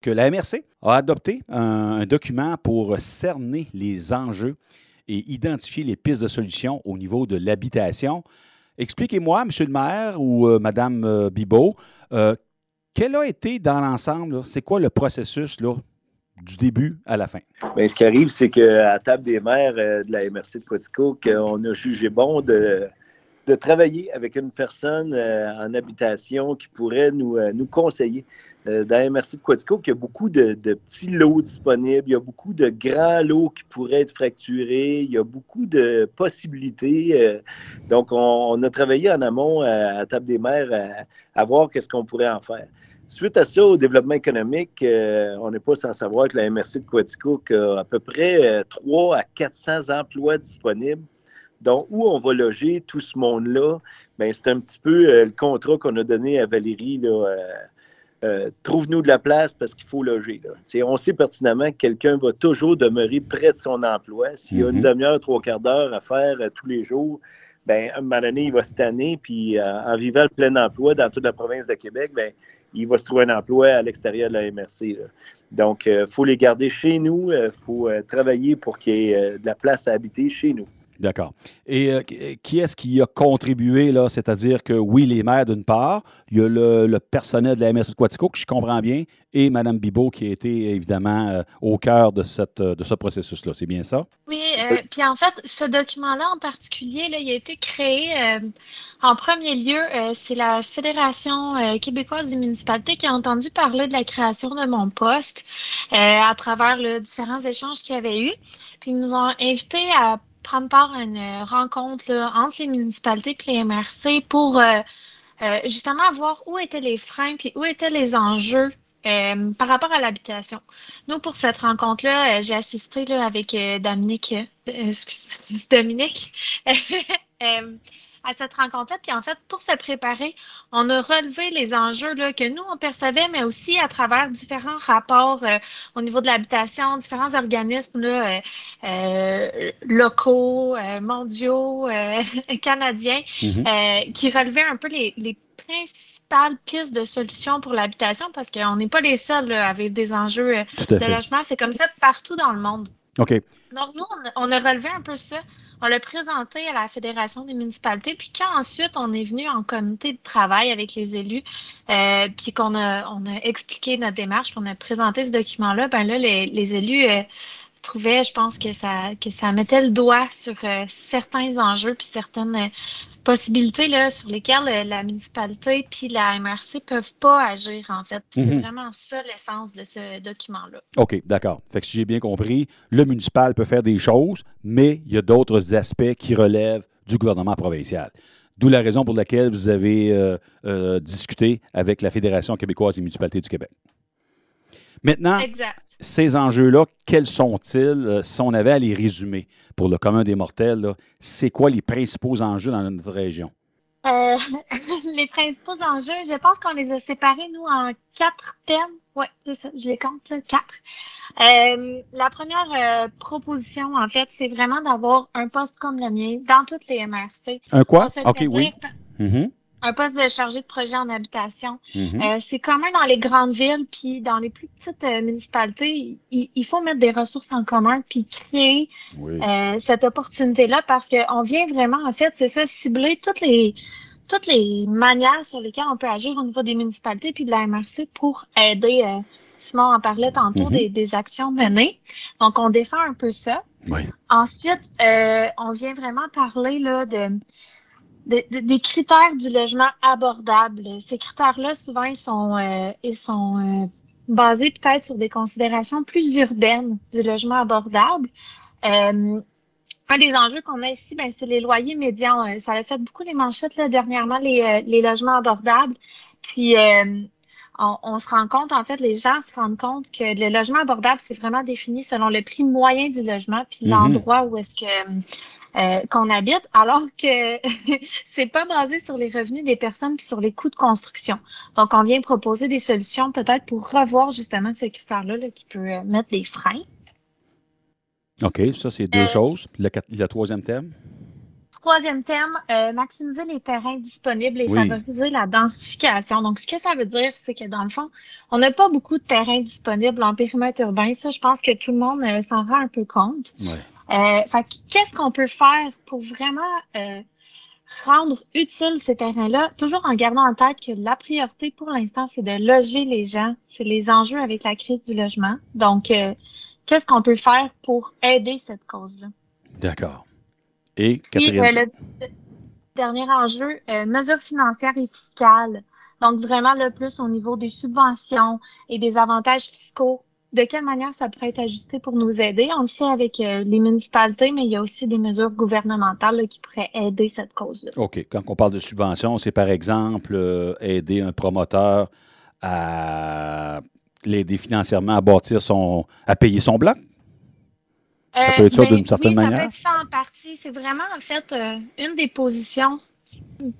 que la MRC a adopté un, document pour cerner les enjeux et identifier les pistes de solutions au niveau de l'habitation. Expliquez-moi, M. le maire ou euh, Mme euh, Bibot, euh, quel a été dans l'ensemble, c'est quoi le processus du début à la fin? Bien, ce qui arrive, c'est qu'à la table des maires de la MRC de Quatico, qu'on a jugé bon de, de travailler avec une personne en habitation qui pourrait nous, nous conseiller euh, dans MRC de Quatico il y a beaucoup de, petits lots disponibles, il y a beaucoup de grands lots qui pourraient être fracturés, il y a beaucoup de possibilités. Euh, donc, on, a travaillé en amont à, table des maires à, voir qu'est-ce qu'on pourrait en faire. Suite à ça, au développement économique, euh, on n'est pas sans savoir que la MRC de Quatico a à peu près 3 à 400 emplois disponibles. Donc, où on va loger tout ce monde-là, ben, c'est un petit peu le contrat qu'on a donné à Valérie là, euh, trouve-nous de la place parce qu'il faut loger. On sait pertinemment que quelqu'un va toujours demeurer près de son emploi. S'il y a une mhm. demi-heure, trois quarts d'heure à faire euh, tous les jours, ben, à un moment donné, il va se tanner, puis euh, en vivant le plein emploi dans toute la province de Québec, ben, il va se trouver un emploi à l'extérieur de la MRC. Donc, il faut les garder chez nous, il faut travailler pour qu'il y ait de la place à habiter chez nous. D'accord. Et euh, qui est-ce qui a contribué, là? C'est-à-dire que oui, les maires d'une part, il y a le, personnel de la MSC Quatico, que je comprends bien, et Mme Bibot, qui a été évidemment euh, au cœur de, cette, de ce processus-là. C'est bien ça? Oui, euh, puis en fait, ce document-là en particulier, là, il a été créé en premier lieu, c'est la Fédération québécoise des municipalités qui a entendu parler de la création de mon poste à travers les différents échanges qu'il y avait eu. Puis ils nous ont invités à prendre part à une rencontre entre les municipalités et les MRC pour euh, euh, justement voir où étaient les freins puis où étaient les enjeux euh, par rapport à l'habitation. Nous, pour cette rencontre-là, j'ai assisté là, avec Dominique, Dominique à cette rencontre-là. Puis en fait, pour se préparer, on a relevé les enjeux là, que nous, on percevait, mais aussi à travers différents rapports euh, au niveau de l'habitation, différents organismes là, euh, euh locaux, euh, mondiaux, canadiens, mm-hmm. qui relevaient un peu les, les principales pistes de solutions pour l'habitation parce qu'on n'est pas les seuls avec des enjeux de logement. C'est comme ça partout dans le monde. OK. Donc, nous, on a relevé un peu ça. On l'a présenté à la Fédération des municipalités. Puis quand ensuite on est venu en comité de travail avec les élus, euh, puis qu'on a, on a expliqué notre démarche, qu'on a présenté ce document-là, ben là, les, les élus euh, trouvaient, je pense, que ça, que ça mettait le doigt sur euh, certains enjeux puis certaines possibilités là, sur lesquelles euh, la municipalité puis la MRC peuvent pas agir, en fait. C'est mhm. vraiment ça l'essence de ce document-là. OK, d'accord. Fait que si j'ai bien compris, le municipal peut faire des choses, mais il y a d'autres aspects qui relèvent du gouvernement provincial. D'où la raison pour laquelle vous avez euh, euh, discuté avec la Fédération québécoise des municipalités du Québec. Maintenant, ces enjeux-là, quels sont-ils si on avait à les résumer? pour le commun des mortels, c'est quoi les principaux enjeux dans notre région? Euh, les principaux enjeux, je pense qu'on les a séparés, nous, en quatre thèmes. Oui, je les compte, quatre. Euh, la première euh, proposition, en fait, c'est vraiment d'avoir un poste comme le mien dans toutes les MRC. Un quoi? OK, oui. Un poste de chargé de projet en habitation. Mhm. euh, c'est commun dans les grandes villes, puis dans les plus petites euh, municipalités, il, faut mettre des ressources en commun, puis créer euh, cette opportunité-là, parce qu'on vient vraiment, en fait, c'est ça, cibler toutes les toutes les manières sur lesquelles on peut agir au niveau des municipalités puis de la MRC pour aider, euh, Simon en parlait tantôt, mhm. des, des, actions menées. Donc, on défend un peu ça. Oui. Ensuite, on vient vraiment parler là, de des critères du logement abordable. Ces critères-là, souvent, ils sont, euh, ils sont euh, basés peut-être sur des considérations plus urbaines du logement abordable. Euh, un des enjeux qu'on a ici, ben, c'est les loyers médians. Ça a fait beaucoup les manchettes là, dernièrement, les, les logements abordables. Puis, on, on, se rend compte, en fait, les gens se rendent compte que le logement abordable, c'est vraiment défini selon le prix moyen du logement, puis mm-hmm. l'endroit où est-ce que euh, qu'on habite, alors que c'est pas basé sur les revenus des personnes puis sur les coûts de construction. Donc, on vient proposer des solutions peut-être pour revoir justement ce critère-là qui peut euh, mettre des freins. OK, ça, c'est deux euh, choses. Le, le, troisième thème? Troisième thème, euh, maximiser les terrains disponibles et favoriser la densification. Donc, ce que ça veut dire, c'est que dans le fond, on n'a pas beaucoup de terrains disponibles en périmètre urbain. Ça, je pense que tout le monde euh, s'en rend un peu compte. Euh, qu'est-ce qu'on peut faire pour vraiment rendre utile ces terrains-là, toujours en gardant en tête que la priorité pour l'instant, c'est de loger les gens. C'est les enjeux avec la crise du logement. Donc, qu'est-ce qu'on peut faire pour aider cette cause-là? D'accord. Et quatrième. Euh, le dernier enjeu, euh, mesures financières et fiscales. Donc, vraiment le plus au niveau des subventions et des avantages fiscaux. De quelle manière ça pourrait être ajusté pour nous aider? On le fait avec euh, les municipalités, mais il y a aussi des mesures gouvernementales qui pourraient aider cette cause-là. OK. Quand on parle de subventions, c'est par exemple aider un promoteur à l'aider financièrement à bâtir son, à payer son bloc? Ça peut être ça euh, d'une certaine manière? Ça peut être ça en partie. C'est vraiment, en fait, euh, une des positions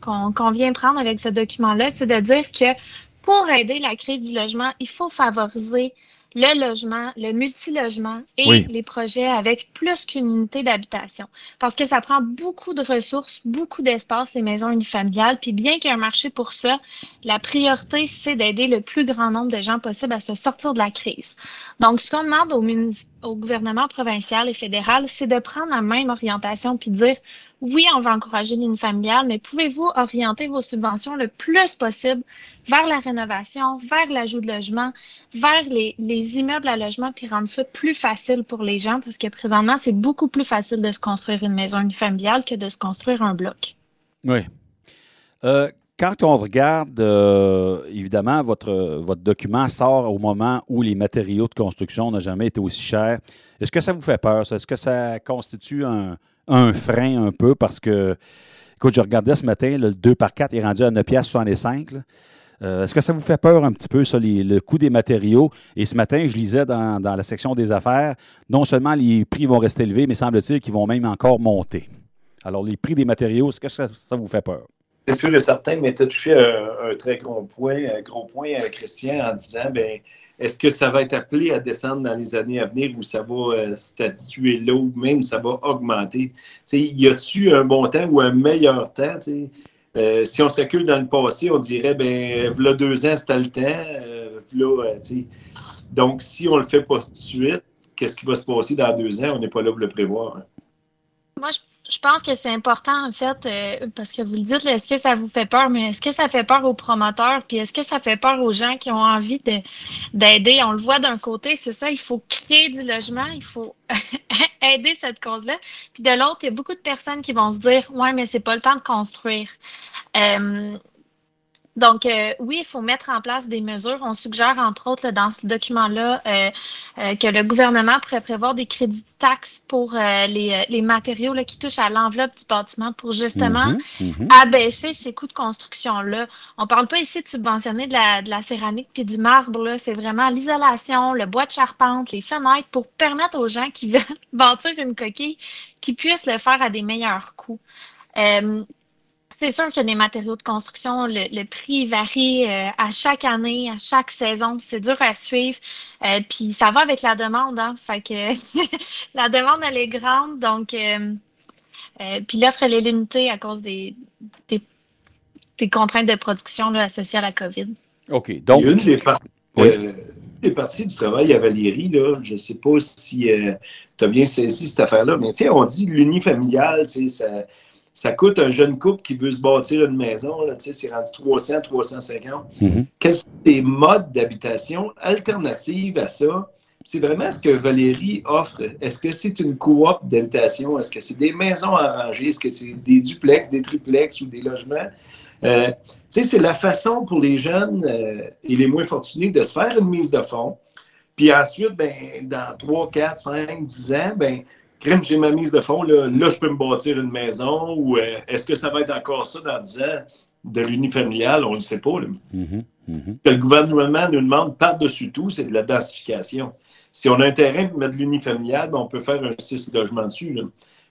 qu'on vient prendre avec ce document-là, c'est de dire que pour aider la crise du logement, il faut favoriser le logement, le multilogement et les projets avec plus qu'une unité d'habitation. Parce que ça prend beaucoup de ressources, beaucoup d'espace, les maisons unifamiliales. Puis bien qu'il y ait un marché pour ça, la priorité, c'est d'aider le plus grand nombre de gens possible à se sortir de la crise. Donc, ce qu'on demande au, au gouvernement provincial et fédéral, c'est de prendre la même orientation puis dire oui, on va encourager l'une familiale, mais pouvez-vous orienter vos subventions le plus possible vers la rénovation, vers l'ajout de logement, vers les, immeubles à logement, puis rendre ça plus facile pour les gens, parce que présentement, c'est beaucoup plus facile de se construire une maison unifamiliale que de se construire un bloc. Oui. Euh, quand on regarde, euh, évidemment, votre, votre document sort au moment où les matériaux de construction n'ont jamais été aussi chers. Est-ce que ça vous fait peur? Est-ce que ça constitue un, un frein un peu? Parce que, écoute, je regardais ce matin, le 2 par 4 est rendu à 9,65 euh, Est-ce que ça vous fait peur un petit peu, ça, le coût des matériaux? Et ce matin, je lisais dans, la section des affaires, non seulement les prix vont rester élevés, mais semble-t-il qu'ils vont même encore monter. Alors, les prix des matériaux, est-ce que ça, vous fait peur? C'est sûr et certain, mais tu as touché un, un, très gros point, un gros point, euh, Christian, en disant, ben est-ce que ça va être appelé à descendre dans les années à venir ou ça va euh, statuer là ou même ça va augmenter? y a-t-il un bon temps ou un meilleur temps? Euh, si on se recule dans le passé, on dirait, ben, là, deux ans, c'était le temps. Euh, donc, si on le fait pas tout de suite, qu'est-ce qui va se passer dans deux ans? On n'est pas là pour le prévoir. Hein. Moi, je je pense que c'est important, en fait, euh, parce que vous le dites, est-ce que ça vous fait peur, mais est-ce que ça fait peur aux promoteurs, puis est-ce que ça fait peur aux gens qui ont envie d'aider? On le voit d'un côté, c'est ça, il faut créer du logement, il faut aider cette cause-là. Puis de l'autre, il y a beaucoup de personnes qui vont se dire, ouais, mais c'est pas le temps de construire. Euh, donc, euh, oui, il faut mettre en place des mesures. On suggère, entre autres, dans ce document-là, euh, euh, que le gouvernement pourrait prévoir des crédits de taxes pour les, matériaux là, qui touchent à l'enveloppe du bâtiment pour justement mhm, mhm. abaisser ces coûts de construction-là. On ne parle pas ici de subventionner de la, de la céramique puis du marbre. C'est vraiment l'isolation, le bois de charpente, les fenêtres pour permettre aux gens qui veulent bâtir une coquille qu'ils puissent le faire à des meilleurs coûts. C'est sûr qu'il y a des matériaux de construction, le, prix varie euh, à chaque année, à chaque saison. C'est dur à suivre. Euh, puis ça va avec la demande, hein. Fait que la demande, elle est grande. Donc, euh, puis l'offre, elle est limitée à cause des, des, contraintes de production là, associées à la COVID. OK. Donc. une des, parties du travail à Valérie, là, je ne sais pas si tu as bien saisi cette affaire-là, mais sais, on dit l'unifamilial, tu sais, ça ça coûte un jeune couple qui veut se bâtir une maison, c'est rendu 300, 350. Mm-hmm. Quels sont les modes d'habitation alternatifs à ça? C'est vraiment ce que Valérie offre. Est-ce que c'est une coop d'habitation? Est-ce que c'est des maisons arrangées? Est-ce que c'est des duplex, des triplex ou des logements? Euh, c'est la façon pour les jeunes euh, et les moins fortunés de se faire une mise de fonds. Puis ensuite, ben, dans 3, 4, 5, 10 ans, ben, crème, j'ai ma mise de fond, là, je peux me bâtir une maison ou euh, est-ce que ça va être encore ça dans 10 ans? De l'unifamilial? On ne le sait pas. Mm-hmm, mm-hmm. Le gouvernement nous demande par-dessus tout, c'est de la densification. Si on a un terrain pour mettre l'unifamilial, ben, on peut faire un 6 logements dessus.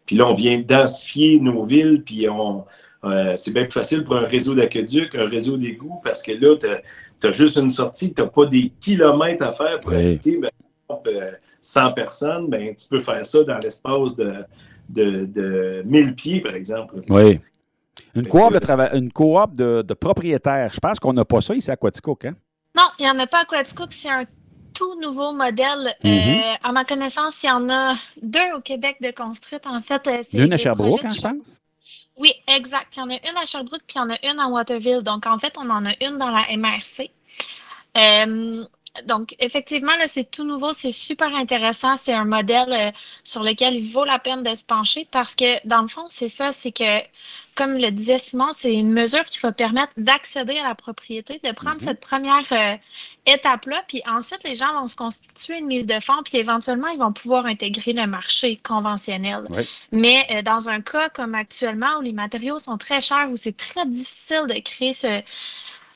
Puis là, on vient densifier nos villes, puis on, euh, c'est bien plus facile pour un réseau d'aqueduc, un réseau d'égouts, parce que là, tu as, juste une sortie, tu n'as pas des kilomètres à faire pour habiter. Ben, 100 personnes, ben, tu peux faire ça dans l'espace de, de, de 1000 pieds, par exemple. Oui. Une coop, de, une coop de, de propriétaires. Je pense qu'on n'a pas ça ici à Quaticook, hein? Non, il n'y en a pas à Quaticook. C'est un tout nouveau modèle. Mm-hmm. à ma connaissance, il y en a deux au Québec de construites. En fait, c'est. Une à Sherbrooke, hein, je pense? Oui, exact. Il y en a une à Sherbrooke, puis il y en a une à Waterville. Donc, en fait, on en a une dans la MRC. Euh, donc, effectivement, c'est tout nouveau, c'est super intéressant. C'est un modèle euh, sur lequel il vaut la peine de se pencher parce que, dans le fond, c'est ça, c'est que, comme le disait Simon, c'est une mesure qui va permettre d'accéder à la propriété, de prendre mm-hmm. cette première euh, étape-là, puis ensuite, les gens vont se constituer une mise de fonds, puis éventuellement, ils vont pouvoir intégrer le marché conventionnel. Mais euh, dans un cas comme actuellement, où les matériaux sont très chers, où c'est très difficile de créer ce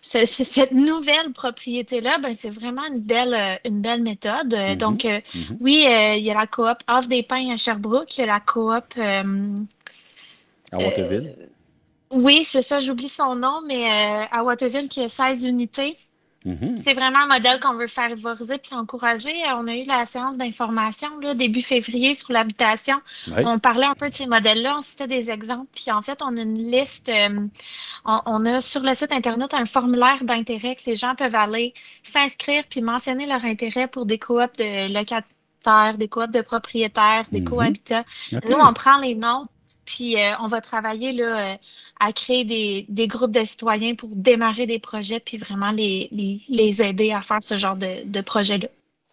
cette nouvelle propriété-là, ben, c'est vraiment une belle, euh, une belle méthode. Euh, mm-hmm. Donc, euh, mm-hmm. oui, il y a la coop Off des Pins à Sherbrooke, il y a la coop. à Waterville? oui, c'est ça, j'oublie son nom, mais à Waterville, qui a 16 unités. Mm-hmm. C'est vraiment un modèle qu'on veut favoriser puis encourager. On a eu la séance d'information début février sur l'habitation. On parlait un peu de ces modèles-là, on citait des exemples. Puis en fait, on a une liste, euh, on, a sur le site Internet un formulaire d'intérêt que les gens peuvent aller s'inscrire puis mentionner leur intérêt pour des coops de locataires, des coops de propriétaires, des cohabitats. Nous, on prend les noms puis euh, on va travailler là, euh, à créer des, groupes de citoyens pour démarrer des projets, puis vraiment les, aider à faire ce genre de, de projet-là.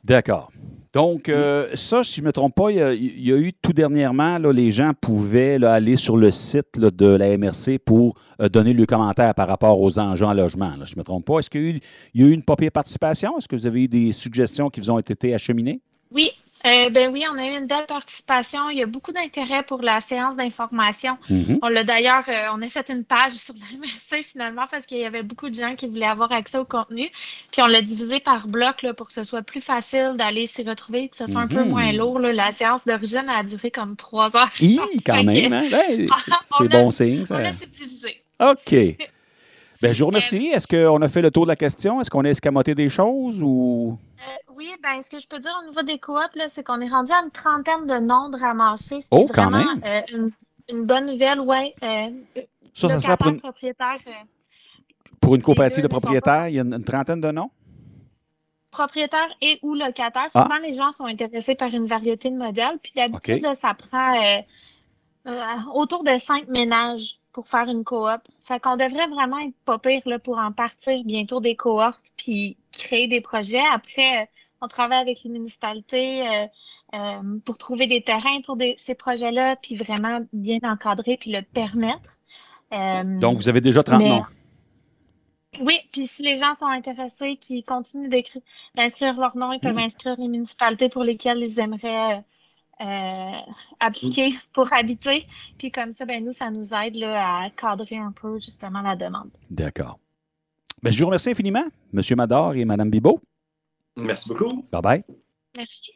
D'accord. Donc, euh, ça, si je ne me trompe pas, il y, a, eu tout dernièrement, là, les gens pouvaient aller sur le site de la MRC pour donner le commentaire par rapport aux enjeux en logement. je ne me trompe pas. Est-ce qu'il y, a eu une papier participation? Est-ce que vous avez eu des suggestions qui vous ont été acheminées? Oui, euh, ben oui, on a eu une belle participation. Il y a beaucoup d'intérêt pour la séance d'information. Mm-hmm. On l'a d'ailleurs, euh, on a fait une page sur la MRC finalement parce qu'il y avait beaucoup de gens qui voulaient avoir accès au contenu. Puis on l'a divisé par bloc là, pour que ce soit plus facile d'aller s'y retrouver, que ce soit un peu mm-hmm. moins lourd. La séance d'origine a duré comme trois heures. Oui, quand même. Hein? c'est bon signe. Ça. On l'a subdivisé. OK. Ben, je vous remercie. Est-ce qu'on a fait le tour de la question? Est-ce qu'on a escamoté des choses ou? Euh, oui, ben, ce que je peux dire au niveau des coops, c'est qu'on est rendu à une trentaine de noms de ramassés. C'est oh, vraiment euh, une, bonne nouvelle, oui. Euh, ça, ça sera pour une... pour une coopérative de propriétaires, il y a une, trentaine de noms? Propriétaires et ou locataires. Ah. Souvent, les gens sont intéressés par une variété de modèles. Puis d'habitude, ça prend autour de cinq ménages pour faire une coop. Fait qu'on devrait vraiment être pas pire là, pour en partir bientôt des cohortes puis créer des projets. Après, euh, on travaille avec les municipalités euh, euh, pour trouver des terrains pour ces projets-là, puis vraiment bien encadrer puis le permettre. Donc, vous avez déjà 30 noms. Oui, puis si les gens sont intéressés, qui continuent d'inscrire leur nom, ils peuvent hmm. inscrire les municipalités pour lesquelles ils aimeraient euh, appliquer pour habiter. Puis comme ça, ben, nous, ça nous aide à cadrer un peu justement la demande. D'accord. Ben, je vous remercie infiniment, M. Mador et Mme Bibot. Merci beaucoup. Bye bye. Merci.